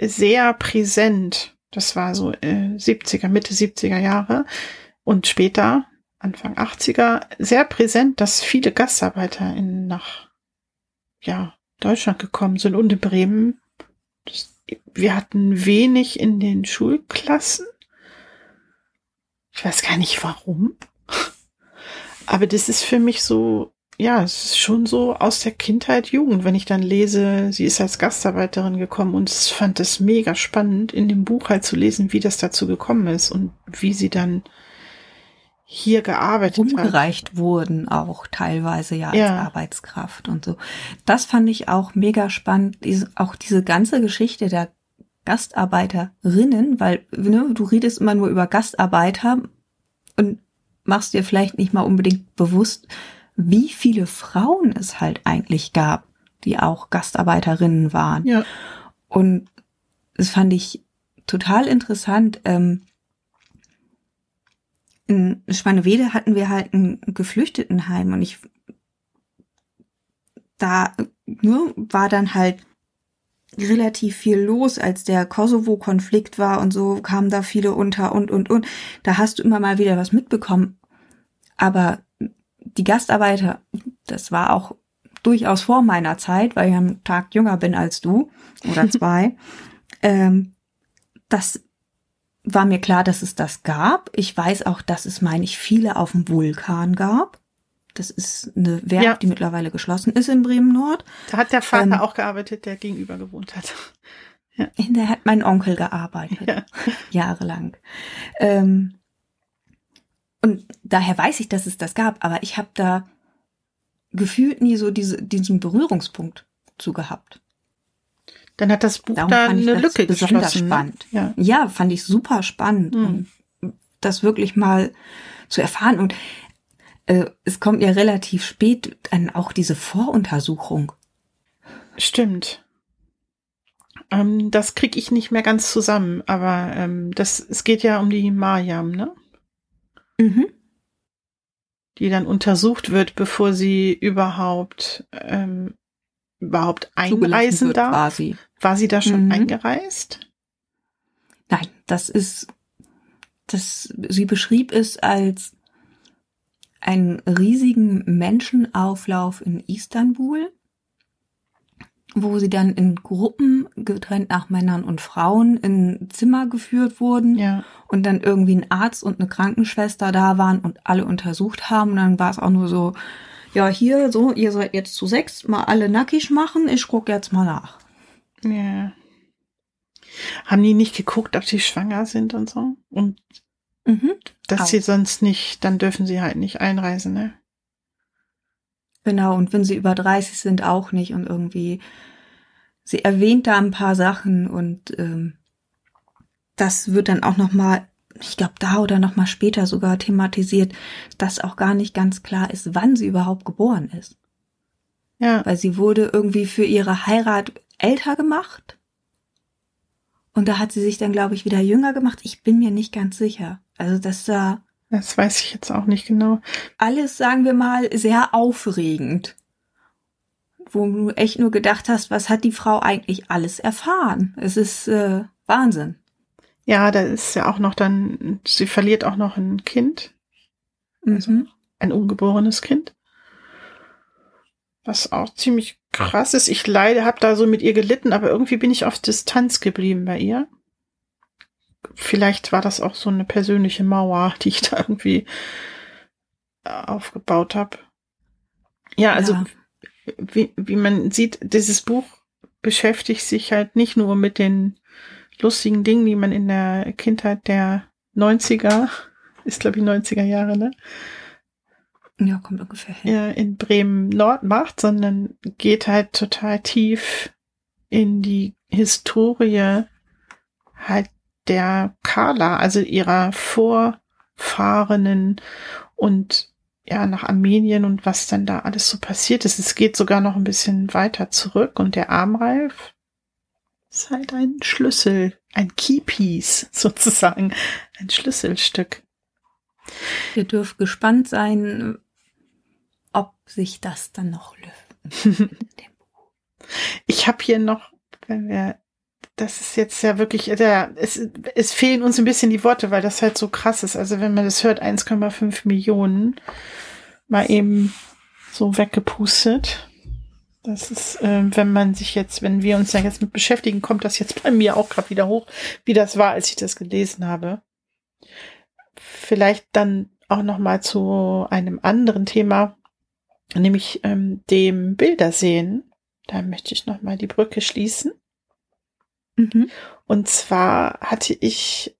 sehr präsent. Das war so äh, 70er, Mitte 70er Jahre und später, Anfang 80er, sehr präsent, dass viele Gastarbeiter in, nach ja, Deutschland gekommen sind und in Bremen. Das, wir hatten wenig in den Schulklassen ich weiß gar nicht warum. (laughs) Aber das ist für mich so, ja, es ist schon so aus der Kindheit, Jugend, wenn ich dann lese, sie ist als Gastarbeiterin gekommen und ich fand es mega spannend, in dem Buch halt zu lesen, wie das dazu gekommen ist und wie sie dann hier gearbeitet umgereicht hat. wurden auch teilweise ja als ja. Arbeitskraft und so. Das fand ich auch mega spannend, diese, auch diese ganze Geschichte der Gastarbeiterinnen, weil ne, du redest immer nur über Gastarbeiter und machst dir vielleicht nicht mal unbedingt bewusst, wie viele Frauen es halt eigentlich gab, die auch Gastarbeiterinnen waren. Ja. Und das fand ich total interessant. Ähm, in Schwanewede hatten wir halt ein Geflüchtetenheim und ich da ne, war dann halt relativ viel los, als der Kosovo-Konflikt war und so kamen da viele unter und, und, und. Da hast du immer mal wieder was mitbekommen. Aber die Gastarbeiter, das war auch durchaus vor meiner Zeit, weil ich einen Tag jünger bin als du oder (laughs) zwei. ähm, das war mir klar, dass es das gab. Ich weiß auch, dass es, meine ich, viele auf dem Vulkan gab. Das ist eine Werk, ja. die mittlerweile geschlossen ist in Bremen Nord. Da hat der Vater ähm, auch gearbeitet, der gegenüber gewohnt hat. (laughs) Ja. Da hat mein Onkel gearbeitet, ja. (laughs) jahrelang. Ähm, und daher weiß ich, dass es das gab, aber ich habe da gefühlt nie so diese, diesen Berührungspunkt zu gehabt. Dann hat das Buch Darum da eine Lücke besonders geschlossen. Ne? Spannend. Ja. ja, fand ich super spannend, mhm. das wirklich mal zu erfahren. Und äh, es kommt ja relativ spät dann auch diese Voruntersuchung. Stimmt. Ähm, das krieg ich nicht mehr ganz zusammen, aber ähm, das, es geht ja um die Mariam, ne? Mhm. Die dann untersucht wird, bevor sie überhaupt ähm, überhaupt einreisen darf. Quasi. War sie da schon Mhm. eingereist? Nein, das ist, das, sie beschrieb es als einen riesigen Menschenauflauf in Istanbul, wo sie dann in Gruppen getrennt nach Männern und Frauen in Zimmer geführt wurden Ja. und dann irgendwie ein Arzt und eine Krankenschwester da waren und alle untersucht haben. Und dann war es auch nur so, ja, hier, so, ihr seid jetzt zu sechs, mal alle nackig machen, ich guck jetzt mal nach. Ja. Haben die nicht geguckt, ob sie schwanger sind und so? Und Mhm. dass Auch. sie sonst nicht, dann dürfen sie halt nicht einreisen, ne? Genau, und wenn sie über 30 sind, auch nicht. Und irgendwie, sie erwähnt da ein paar Sachen und ähm, das wird dann auch nochmal, ich glaube, da oder nochmal später sogar thematisiert, dass auch gar nicht ganz klar ist, wann sie überhaupt geboren ist. Ja. Weil sie wurde irgendwie für ihre Heirat älter gemacht. Und da hat sie sich dann, glaube ich, wieder jünger gemacht. Ich bin mir nicht ganz sicher. Also das da Das weiß ich jetzt auch nicht genau. alles, sagen wir mal, sehr aufregend. Wo du echt nur gedacht hast, was hat die Frau eigentlich alles erfahren? Es ist äh, Wahnsinn. Ja, da ist ja auch noch dann, sie verliert auch noch ein Kind, Mhm. ein ungeborenes Kind. Was auch ziemlich krass ist. Ich leide, habe da so mit ihr gelitten, aber irgendwie bin ich auf Distanz geblieben bei ihr. Vielleicht war das auch so eine persönliche Mauer, (laughs) die ich da irgendwie äh, aufgebaut habe. Ja, also Ja. wie, wie man sieht, dieses Buch beschäftigt sich halt nicht nur mit den lustigen Dingen, die man in der Kindheit der 90er, (laughs) ist glaube ich 90er Jahre, ne? Ja, kommt ungefähr hin. in Bremen Nord macht, sondern geht halt total tief in die Historie halt der Kala, also ihrer Vorfahrenen und ja, nach Armenien und was dann da alles so passiert ist. Es geht sogar noch ein bisschen weiter zurück und der Armreif ist halt ein Schlüssel, ein Keypiece (laughs) sozusagen, ein Schlüsselstück. Ihr dürft gespannt sein, ob sich das dann noch löst. (laughs) Ich habe hier noch, wenn wir, das ist jetzt ja wirklich, der, es, es fehlen uns ein bisschen die Worte, weil das halt so krass ist. Also wenn man das hört, 1,5 Millionen mal eben so weggepustet. Das ist, äh, wenn man sich jetzt, wenn wir uns ja jetzt mit beschäftigen, kommt das jetzt bei mir auch gerade wieder hoch, wie das war, als ich das gelesen habe. Vielleicht dann auch noch mal zu einem anderen Thema, nämlich ähm, dem Bildersehen. Da möchte ich noch mal die Brücke schließen. Mhm. Und zwar hatte ich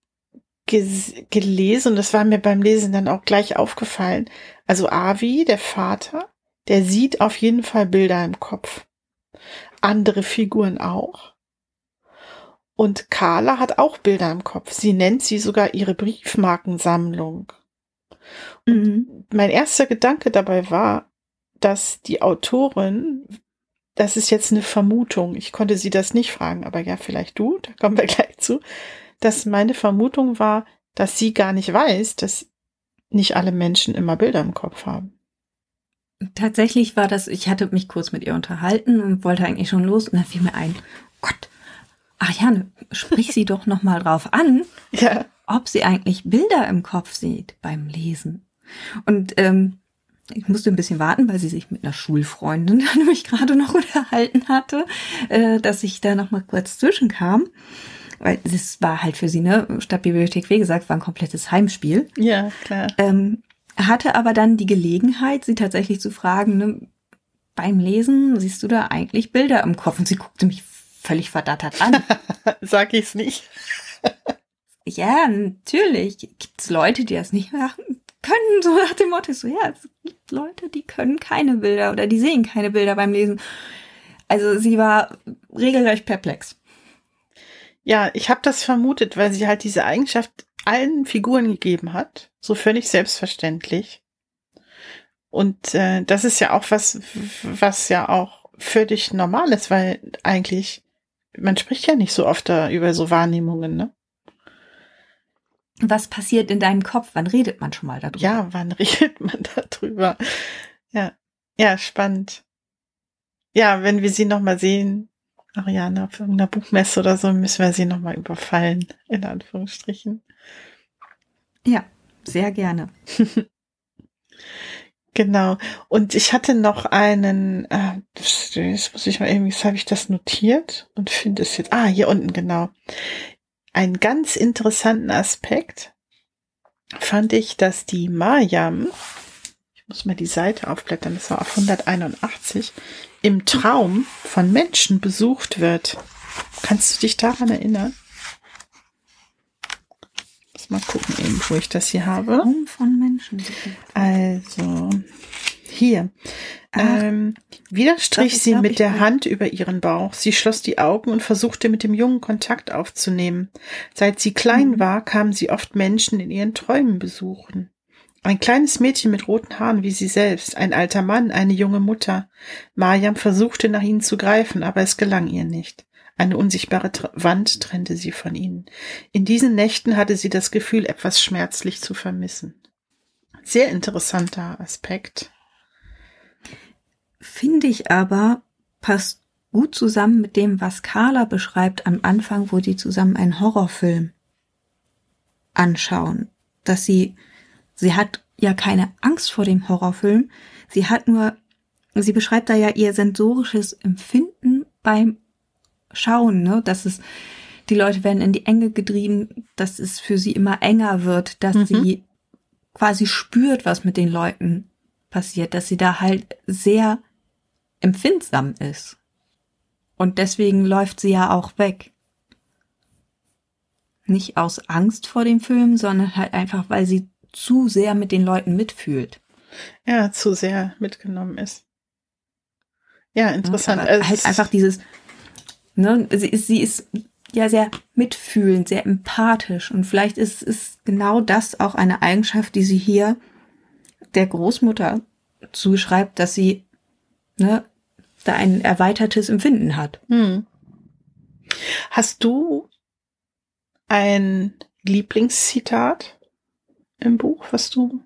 gelesen, und das war mir beim Lesen dann auch gleich aufgefallen. Also Avi, der Vater, der sieht auf jeden Fall Bilder im Kopf. Andere Figuren auch. Und Carla hat auch Bilder im Kopf. Sie nennt sie sogar ihre Briefmarkensammlung. Mhm. Mein erster Gedanke dabei war, dass die Autorin, das ist jetzt eine Vermutung, ich konnte sie das nicht fragen, aber ja, vielleicht du, da kommen wir (laughs) gleich zu, dass meine Vermutung war, dass sie gar nicht weiß, dass nicht alle Menschen immer Bilder im Kopf haben. Tatsächlich war das, ich hatte mich kurz mit ihr unterhalten und wollte eigentlich schon los und dann fiel mir ein, Gott, Ariane, sprich sie doch noch mal drauf an, (laughs) Ja, ob sie eigentlich Bilder im Kopf sieht beim Lesen. Und ähm, ich musste ein bisschen warten, weil sie sich mit einer Schulfreundin (laughs) nämlich gerade noch unterhalten hatte, äh, dass ich da noch mal kurz zwischenkam. Weil das war halt für sie, ne, Stadtbibliothek, wie gesagt, war ein komplettes Heimspiel. ja, klar. Ähm, hatte aber dann die Gelegenheit, sie tatsächlich zu fragen, ne, beim Lesen siehst du da eigentlich Bilder im Kopf? Und sie guckte mich völlig verdattert an. (laughs) Sag ich's nicht. ja, natürlich. Gibt's Leute, die das nicht machen können, so nach dem Motto, so, ja, es gibt Leute, die können keine Bilder oder die sehen keine Bilder beim Lesen. Also sie war regelrecht perplex. Ja, ich habe das vermutet, weil sie halt diese Eigenschaft allen Figuren gegeben hat, so völlig selbstverständlich. Und äh, das ist ja auch was, was ja auch völlig normal ist, weil eigentlich man spricht ja nicht so oft da über so Wahrnehmungen, ne? Was passiert in deinem Kopf? Wann redet man schon mal darüber? Ja, wann (laughs) redet man darüber? Ja, ja, spannend. Ja, wenn wir sie nochmal sehen, Ariane, auf irgendeiner Buchmesse oder so, müssen wir sie nochmal überfallen, in Anführungsstrichen. Ja, sehr gerne. (laughs) genau. Und ich hatte noch einen, äh, das muss ich mal irgendwie, habe ich das notiert und finde es jetzt, ah, hier unten, genau. Einen ganz interessanten Aspekt fand ich, dass die Mayam, ich muss mal die Seite aufblättern, das war auf 181, im Traum von Menschen besucht wird. Kannst du dich daran erinnern? Mal gucken, eben, wo ich das hier habe. Traum von Menschen. Also, hier. ähm, wieder strich sie mit der Hand über ihren Bauch. Sie schloss die Augen und versuchte mit dem Jungen Kontakt aufzunehmen. Seit sie klein mhm. war, kamen sie oft Menschen in ihren Träumen besuchen. Ein kleines Mädchen mit roten Haaren wie sie selbst, ein alter Mann, eine junge Mutter. Mariam versuchte nach ihnen zu greifen, aber es gelang ihr nicht. Eine unsichtbare Wand trennte sie von ihnen. In diesen Nächten hatte sie das Gefühl, etwas schmerzlich zu vermissen. Sehr interessanter Aspekt. Finde ich aber, passt gut zusammen mit dem, was Carla beschreibt am Anfang, wo die zusammen einen Horrorfilm anschauen. Dass sie Sie hat ja keine Angst vor dem Horrorfilm. Sie hat nur, sie beschreibt da ja ihr sensorisches Empfinden beim Schauen, ne? Dass es, die Leute werden in die Enge getrieben, dass es für sie immer enger wird, dass mhm. sie quasi spürt, was mit den Leuten passiert, dass sie da halt sehr empfindsam ist. Und deswegen läuft sie ja auch weg. Nicht aus Angst vor dem Film, sondern halt einfach, weil sie zu sehr mit den Leuten mitfühlt. Ja, zu sehr mitgenommen ist. Ja, interessant. Ja, also halt einfach dieses, ne, sie ist, sie ist ja sehr mitfühlend, sehr empathisch und vielleicht ist, ist genau das auch eine Eigenschaft, die sie hier der Großmutter zuschreibt, dass sie ne, da ein erweitertes Empfinden hat. Hm. Hast du ein Lieblingszitat? im Buch, was du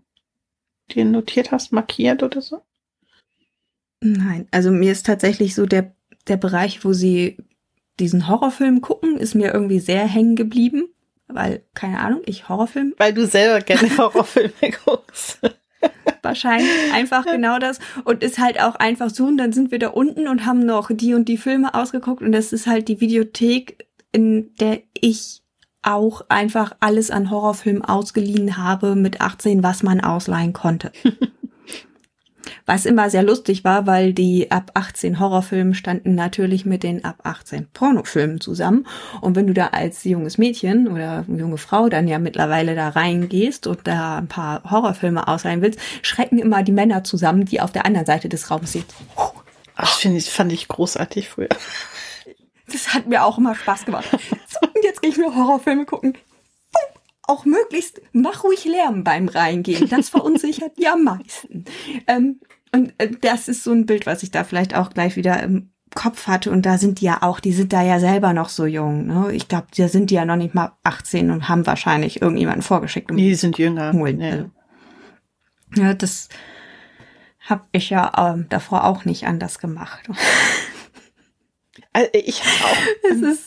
dir notiert hast, markiert oder so? Nein, also mir ist tatsächlich so der, der Bereich, wo sie diesen Horrorfilm gucken, ist mir irgendwie sehr hängen geblieben. Weil, keine Ahnung, ich Horrorfilm. Weil du selber gerne (laughs) Horrorfilme guckst. Wahrscheinlich einfach genau das. Und ist halt auch einfach so, und dann sind wir da unten und haben noch die und die Filme ausgeguckt. Und das ist halt die Videothek, in der ich auch einfach alles an Horrorfilmen ausgeliehen habe mit 18, was man ausleihen konnte. (laughs) was immer sehr lustig war, weil die ab 18 Horrorfilme standen natürlich mit den ab 18 Pornofilmen zusammen. Und wenn du da als junges Mädchen oder junge Frau dann ja mittlerweile da reingehst und da ein paar Horrorfilme ausleihen willst, schrecken immer die Männer zusammen, die auf der anderen Seite des Raums sind. Ach, finde ich, fand ich großartig früher. Das hat mir auch immer Spaß gemacht. So, und jetzt gehe ich mir Horrorfilme gucken. Auch möglichst mach ruhig Lärm beim Reingehen. Das verunsichert die am meisten. Ähm, und äh, das ist so ein Bild, was ich da vielleicht auch gleich wieder im Kopf hatte. Und da sind die ja auch, die sind da ja selber noch so jung. Ne? Ich glaube, da sind die ja noch nicht mal 18 und haben wahrscheinlich irgendjemanden vorgeschickt. Um nee, die sind jünger. Holen. Ja. Also, ja, das habe ich ja ähm, davor auch nicht anders gemacht. Also ich habe auch, (laughs) ähm,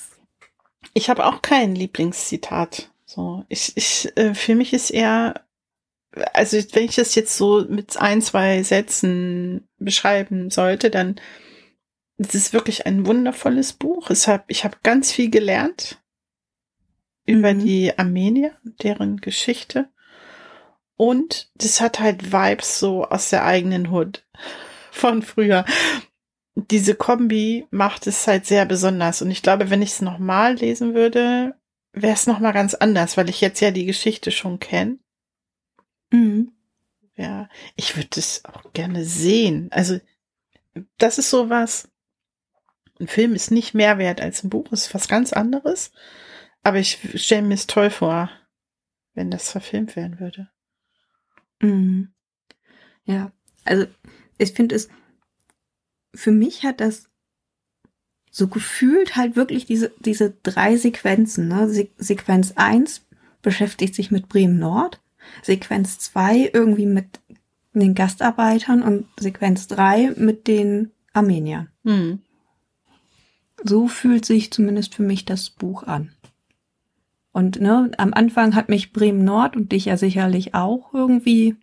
ich habe auch kein Lieblingszitat. So, ich, ich, äh, für mich ist eher, also wenn ich das jetzt so mit ein, zwei Sätzen beschreiben sollte, dann ist es wirklich ein wundervolles Buch. Es hab, ich habe ganz viel gelernt über mhm. die Armenier, deren Geschichte. Und das hat halt Vibes so aus der eigenen Hut von früher diese Kombi macht es halt sehr besonders. Und ich glaube, wenn ich es nochmal lesen würde, wäre es nochmal ganz anders, weil ich jetzt ja die Geschichte schon kenne. Mhm. Ja, ich würde es auch gerne sehen. Also, das ist sowas. Ein Film ist nicht mehr wert als ein Buch, ist was ganz anderes. Aber ich stelle mir es toll vor, wenn das verfilmt werden würde. Mhm. Ja, also ich finde es für mich hat das so gefühlt halt wirklich diese, diese drei Sequenzen. Ne? Se Sequenz eins beschäftigt sich mit Bremen Nord, Sequenz zwei irgendwie mit den Gastarbeitern und Sequenz drei mit den Armeniern. Hm. So fühlt sich zumindest für mich das Buch an. Und ne, am Anfang hat mich Bremen Nord und dich ja sicherlich auch irgendwie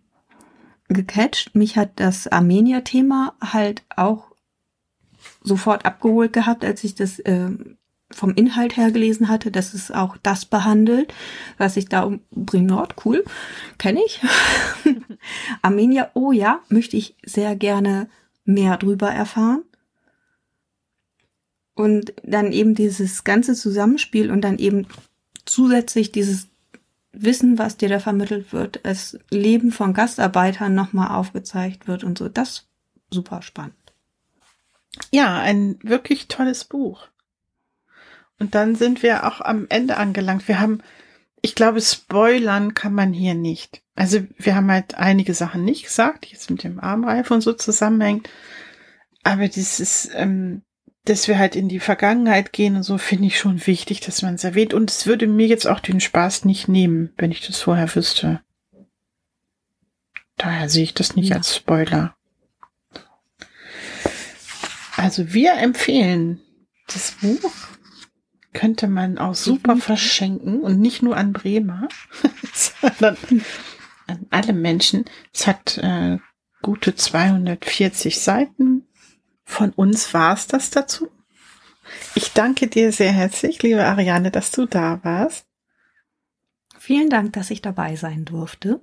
gecatcht. Mich hat das Armenier-Thema halt auch sofort abgeholt gehabt, als ich das äh, vom Inhalt her gelesen hatte, dass es auch das behandelt, was ich da um Bremen Nord, cool, kenne ich. (laughs) Armenier, oh ja, möchte ich sehr gerne mehr drüber erfahren. Und dann eben dieses ganze Zusammenspiel und dann eben zusätzlich dieses Wissen, was dir da vermittelt wird, das Leben von Gastarbeitern nochmal aufgezeigt wird und so. Das super spannend. Ja, ein wirklich tolles Buch. Und dann sind wir auch am Ende angelangt. Wir haben, ich glaube, spoilern kann man hier nicht. Also wir haben halt einige Sachen nicht gesagt, die jetzt mit dem Armreif und so zusammenhängt. Aber dieses, ähm, dass wir halt in die Vergangenheit gehen und so, finde ich schon wichtig, dass man es erwähnt. Und es würde mir jetzt auch den Spaß nicht nehmen, wenn ich das vorher wüsste. Daher sehe ich das nicht ja. als Spoiler. Also wir empfehlen das Buch. Könnte man auch super mhm. verschenken und nicht nur an Bremer, (laughs) sondern an alle Menschen. Es hat äh, gute 240 Seiten von uns war es das dazu. Ich danke dir sehr herzlich, liebe Ariane, dass du da warst. Vielen Dank, dass ich dabei sein durfte.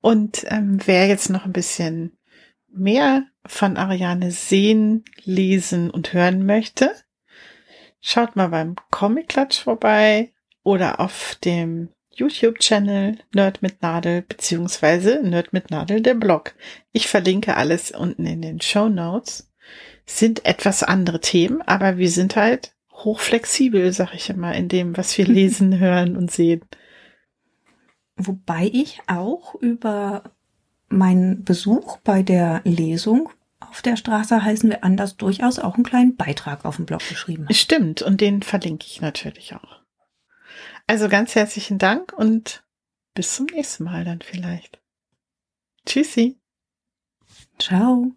Und ähm, wer jetzt noch ein bisschen mehr von Ariane sehen, lesen und hören möchte, schaut mal beim Comic Klatsch vorbei oder auf dem YouTube-Channel Nerd mit Nadel beziehungsweise Nerd mit Nadel der Blog. Ich verlinke alles unten in den Show Notes. Sind etwas andere Themen, aber wir sind halt hochflexibel, sag ich immer, in dem, was wir (laughs) lesen, hören und sehen. Wobei ich auch über meinen Besuch bei der Lesung auf der Straße heißen wir anders durchaus auch einen kleinen Beitrag auf dem Blog geschrieben habe. Stimmt, und den verlinke ich natürlich auch. Also ganz herzlichen Dank und bis zum nächsten Mal dann vielleicht. Tschüssi. Ciao.